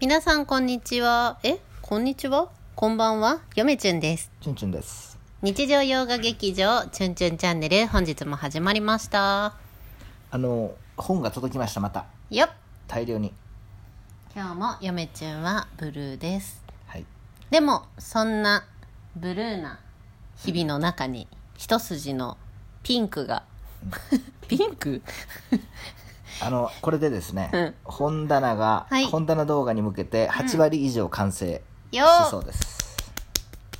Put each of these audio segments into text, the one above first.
皆さんこんにちは。えこんにちは？こんばんは。よめちゅんです。チュンチュンです。日常洋画劇場、チュンチュンチャンネル、本日も始まりました。あの、本が届きました、また。よっ大量に。今日もよめちゅんはブルーです。はい。でも、そんなブルーな日々の中に、一筋のピンクが、ピンク？あの、これでですね、うん本棚が、はい本棚動画に向けて8割以上完成よしそうです。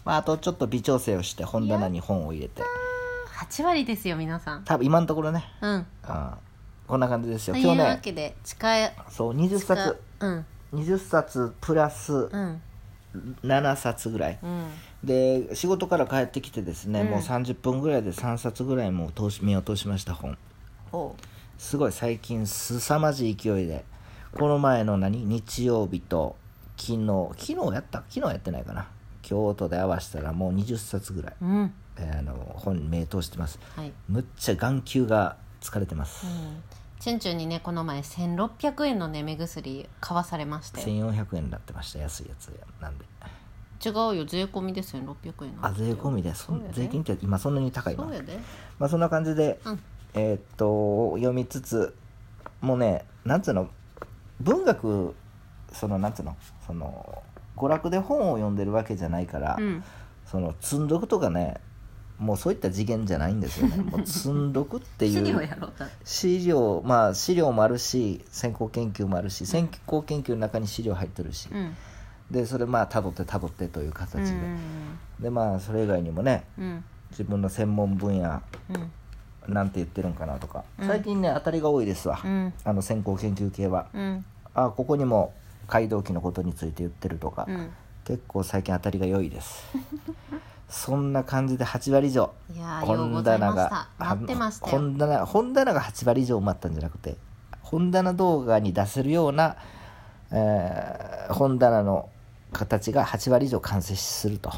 まあ、あとちょっと微調整をして本棚に本を入れて、8割ですよ、皆さん。多分今のところね、うん。あこんな感じですよ。という今日ね、わけで、近い、そう、20冊、うん。20冊プラスうん。7冊ぐらい。うん。で、仕事から帰ってきてですね、うんもう30分ぐらいで3冊ぐらいもう通し目を通しました本。おうすごい最近凄まじい勢いで。この前の何？日曜日と昨日。昨日やった？昨日やってないかな。京都で合わせたらもう20冊ぐらい、うん。えーあの本に目通してます。はい。むっちゃ眼球が疲れてます、うん。チュンチュンにねこの前1600円のね目薬買わされまして。違1400円になってました。安いやつなんで。うよ。税込みで1600円あ税込みで。そで。ん税金って今そんなに高いのそうやで。まあそんな感じで、うんえーっと読みつつもうねなんつうの？文学そのなんつうの？その娯楽で本を読んでるわけじゃないから、うん。その積んどくとかねもうそういった次元じゃないんですよね。もう積んどくっていう。資料まあ資料もあるし先行研究もあるし先行研究の中に資料入ってるし、うん。でそれまあたどってたどってというう形で、ん。でまあそれ以外にもねうん。自分の専門分野うんなんて言ってるんかなとか、うん。最近ね当たりが多いですわ、うん。あの先行研究系は。うん。あここにも街道機のことについて言ってるとか、うん。結構最近当たりが良いです。そんな感じで8割以上。いやーようございました。待ってましたよ。本棚本棚が8割以上埋まったんじゃなくて本棚動画に出せるような、えー本棚の形が8割以上完成すると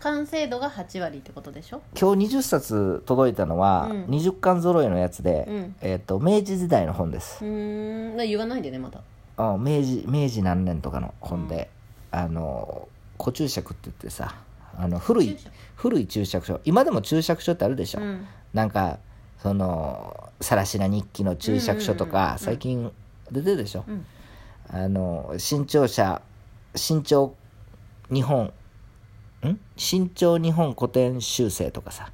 完成度が8割ってことでしょ？今日20冊届いたのは、うん。20巻揃いのやつで、うん。えー、と明治時代の本です。うーん。まあ言わないでねまた。あ明治明治何年とかの本で、あの古注釈って言ってさあの古い古い注釈書。今でも注釈書ってあるでしょ、うん。なんかその「さらしな日記」の注釈書とうんうんうんうん。か最近出てるでしょ、うん。あの新潮社新潮日本ん？新潮日本古典修正とかさ。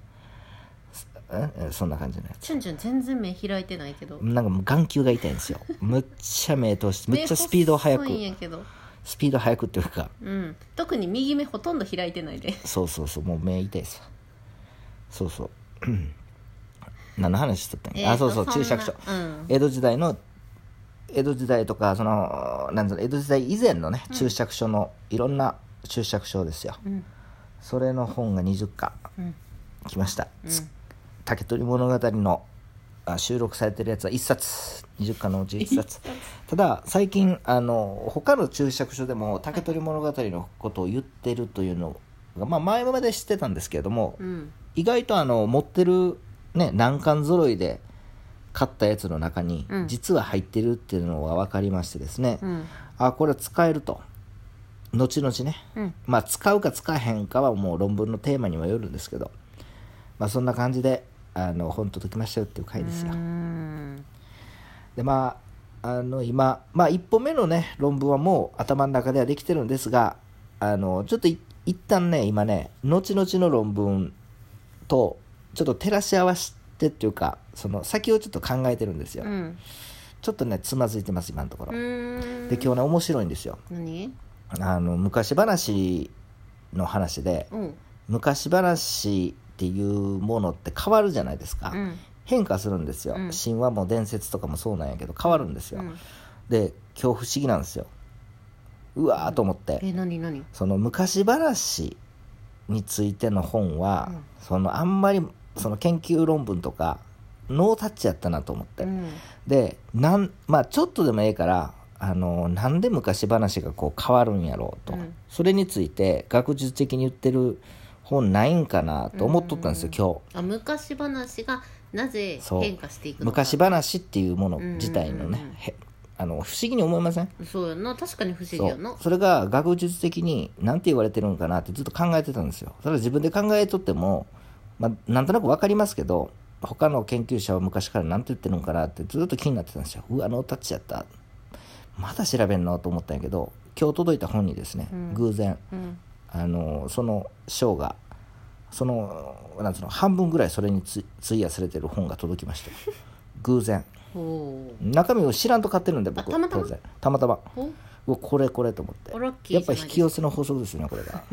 んそんな感じのやつ。チュンチュン全然目開いてないけど。なんかもう眼球が痛いんですよ。むっちゃ目通してむっちゃスピード速く目細いんやけど。スピード速く。っていうか。うん。特に右目ほとんど開いてないで。そうそうそうもう目痛いですわ。そうそう。う ん何の話しとったんや、あそうそう注釈書、うん。江戸時代の江戸時代とかそのなんだろう江戸時代以前のね注釈書のいろんな注釈書ですよ、うん。それの本が20巻うん。来ました、竹取物語のあ収録されてるやつは1冊。20巻のうち1冊。ただ最近あの他の注釈書でも竹取物語のことを言ってるというのが、まあ、前まで知ってたんですけれども、うん。意外とあの持ってる、ね、難関揃いで買ったやつの中にうん。実は入ってるっていうのが分かりましてですね、うん。あこれ使えると後々ね、うん。まあ使うか使えへんかはもう論文のテーマにもよるんですけど、まあ、そんな感じであの本届きましたよっていう回ですよ、うん。でまああの今、まあ、一歩目のね論文はもう頭の中ではできてるんですがあのちょっとい一旦ね今ね後々の論文とちょっと照らし合わせてっていうかその先をちょっと考えてるんですよ、うん。ちょっとねつまずいてます今のところ、で今日ね面白いんですよ。何？あの昔話の話でうん。昔話っていうものって変わるじゃないですか、うん。変化するんですよ、うん。神話も伝説とかもそうなんやけど変わるんですよ、うん。で今日不思議なんですよ。うわーと思って、え何何？その昔話についての本は、そのあんまりその研究論文とかノータッチやったなと思って、うん。でなんまあちょっとでもええからあのなんで昔話がこう変わるんやろうと、うん。それについて学術的に言ってる本ないんかなと思っとったんですよ、今日。あ昔話がなぜそう。変化していく昔話っていうもの自体のね、あの不思議に思いません？そうやな。確かに不思議やな。それが学術的に何て言われてるのかなってずっと考えてたんですよ。それは自分で考えとっても、まあ、なんとなく分かりますけど他の研究者は昔から何て言ってるのかなってずっと気になってたんですよ。うわノータッチやったまだ調べんのと思ったんやけど今日届いた本にですね、偶然うん。あのその章がそのなんつうの半分ぐらいそれにつ費やされてる本が届きましたよ 偶然。中身を知らんと買ってるんで僕あたまたま？当然。たまたま。これこれと思って。やっぱ引き寄せの法則ですねこれが。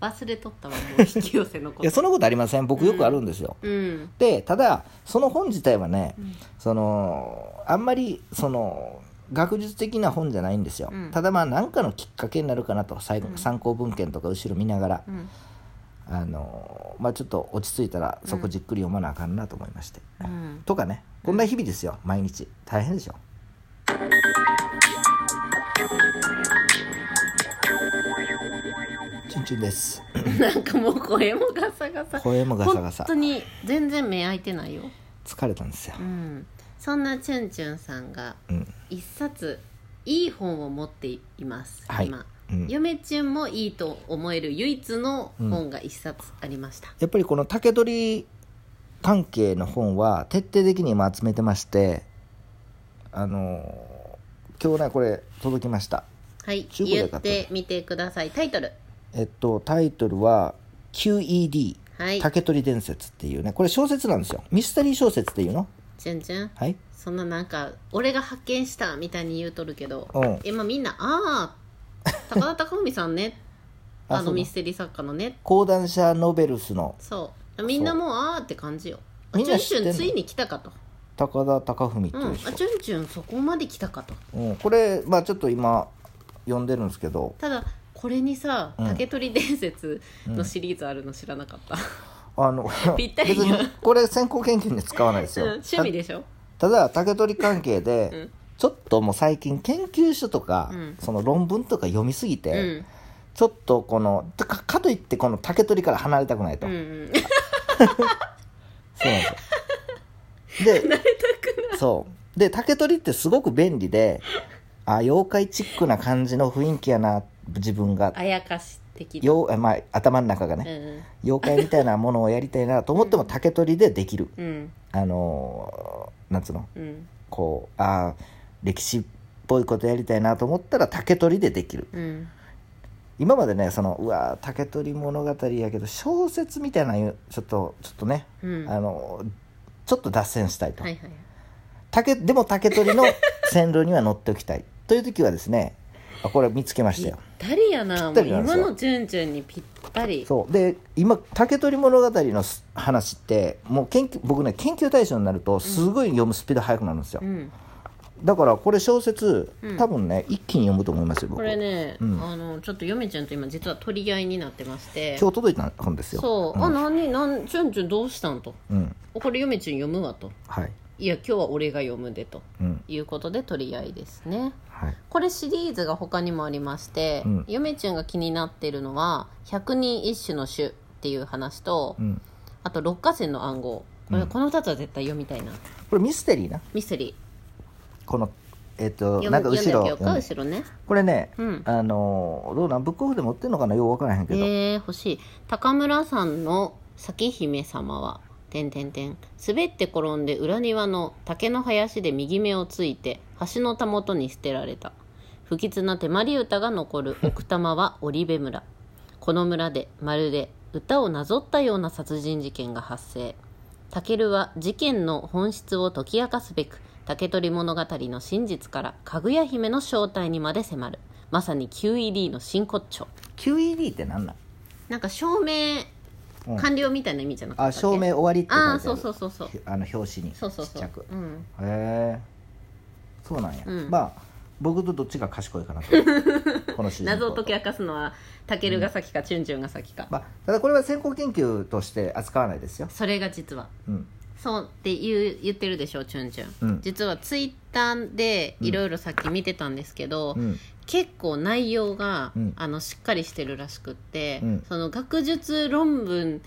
忘れとったわもう引き寄せのこと。いやそんなことありません。僕よくあるんですよ、うん。でただその本自体はね、そのあんまりその学術的な本じゃないんですよ、うん。ただまあ何かのきっかけになるかなと。最後、参考文献とか後ろ見ながら、うん。あのまあ、ちょっと落ち着いたらそこじっくり読まなあかんなと思いまして、うん。とかね。こんな日々ですよ。毎日。大変でしょチュンチュンです。なんかもう声もガサガサ。声もガサガサ。本当に全然目開いてないよ。疲れたんですよ。うん。そんなチュンチュンさんがうん一冊いい本を持っています、はい。今、うん。嫁チュンもいいと思える唯一の本が一冊ありました、やっぱりこの竹取関係の本は徹底的に今集めてましてあの今日ねこれ届きました。はい。言ってみてください。タイトル。えっとタイトルは QED はい。竹取伝説っていうね。これ小説なんですよ。ミステリー小説っていうの？チュンチュン。はい。そんななんか俺が発見したみたいに言うとるけどうん。今みんな「ああ高田貴文さんね。ああそうなののミステリー作家のね。講談社ノベルスの。そう。みんなもうああって感じよ。あみんチュンチな知ってんの？ュンついに来たかと。高田貴文うんいう人、あチュンチュンそこまで来たかと。うん。これまあちょっと今読んでるんですけど。ただこれにさうん。竹取伝説のシリーズあるの知らなかった、あの ぴったり。別にこれ先行研究に使わないですうんよ、趣味でしょ？ただ竹取関係で、うん。ちょっともう最近研究書とか、うん。その論文とか読みすぎて、うん。ちょっとこのかかといってこの竹取から離れたくないと、うんうん。そうなんですよ。でそう。で竹取ってすごく便利であ妖怪チックな感じの雰囲気やな自分があやかし的な。よ、まあ、頭の中がね、妖怪みたいなものをやりたいなと思っても竹取でできる、うん。うんあのーなんつうの？うん。こうああ歴史っぽいことやりたいなと思ったら竹取でできる。うん。今までねそのうわー竹取物語やけど小説みたいなのちょっとちょっとね、うん。あのちょっと脱線したいと、はいはい竹でも竹取の線路には乗っておきたい。という時はですねあこれ見つけましたよ。ぴったりやな。ぴっもうたりなんですよ。今のチュンチュンにぴったり。そう。で今竹取物語のす話ってもう研究僕ね研究対象になるとすごい読むスピード速くなるんですよ、うん。だからこれ小説、うん。多分ね一気に読むと思いますよ僕。これね、うん。あのちょっと嫁ちゃんと今実は取り合いになってまして。今日届いた本ですよ。そう、ん。あ何何チュンチュンどうしたんと。うん。これ嫁ちゃん読むわと。はい。いや今日は俺が読むでとうん。いうことで取り合いですねはい。これシリーズが他にもありまして、うん。嫁ちゃんが気になってるのは百人一首の種っていう話と、うん。あと六花線の暗号。これ、うん。この2つは絶対読みたいな。これミステリーな？ミステリこのえっ、とーなんか後ろ。後ろね。これね、うん。あのーどうなん？ブックオフで持ってんのかな？よう分からへんけど、えー、欲しい。高村さんの咲姫様は「てんてんてん滑って転んで裏庭の竹の林で右目をついて橋のたもとに捨てられた。不吉な手まり歌が残る 奥多摩は織部村。この村でまるで歌をなぞったような殺人事件が発生。タケルは事件の本質を解き明かすべく竹取物語の真実からかぐや姫の正体にまで迫る。まさに QED の真骨頂。QED って何なんなんか証明うん。完了みたいな意味じゃなかったっ証明終わりって書いてある。あーそうそうそうそう。あの表紙にそうそうそう。ちっちゃく、うん、へえそうなんや、うん。まあ僕とどっちが賢いかなと。この主人公謎を解き明かすのはタケルが先かチュンチュンが先か、まあ、ただこれは先行研究として扱わないですよ、それが実は。うん、そうって言う言ってるでしょチュンチュン、うん。実はツイッターでいろいろさっき見てたんですけど、うん。結構内容が、うん。あのしっかりしてるらしくって、うん。その学術論文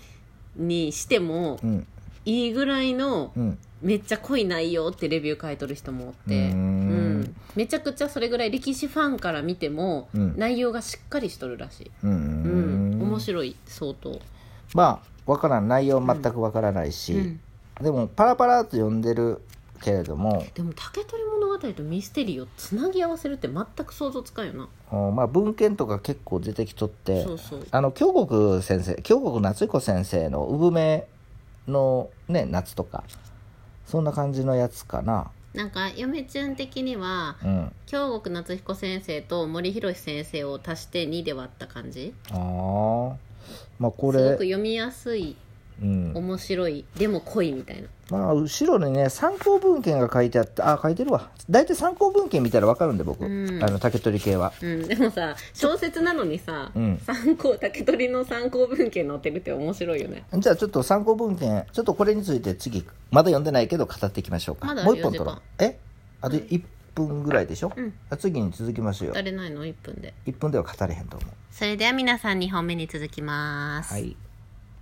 にしてもうん。いいぐらいのうん。めっちゃ濃い内容ってレビュー書いとる人もおって。うーん。うん。めちゃくちゃそれぐらい歴史ファンから見ても、うん。内容がしっかりしとるらしい、うん。うん。面白い相当。まあわからん。内容全くわからないし、うんでもパラパラと読んでるけれども、でも竹取物語とミステリーをつなぎ合わせるって全く想像つかんよな。おまあ、文献とか結構出てきとってそうそう。あの京極先生京極夏彦先生の産めのね夏とかそんな感じのやつかな。なんか嫁ちゃん的にはうん。京極夏彦先生と森博先生を足して2で割った感じ。ああまあこすごくれ、読みやすいうん、面白い。でも濃いみたいな。まあ後ろにね参考文献が書いてあってあ書いてるわ。大体参考文献見たら分かるんで僕、うん。あの竹取系は。うん、でもさ小説なのにさ、うん。参考竹取の参考文献載ってるって面白いよね。じゃあちょっと参考文献ちょっとこれについて次まだ読んでないけど語っていきましょうか。まだもう一本取ろう。4時え？あと1分ぐらいでしょ、うん。あ次に続きますよ。誰ないの1分で？1分では語れへんと思う。それでは皆さん2本目に続きます、はい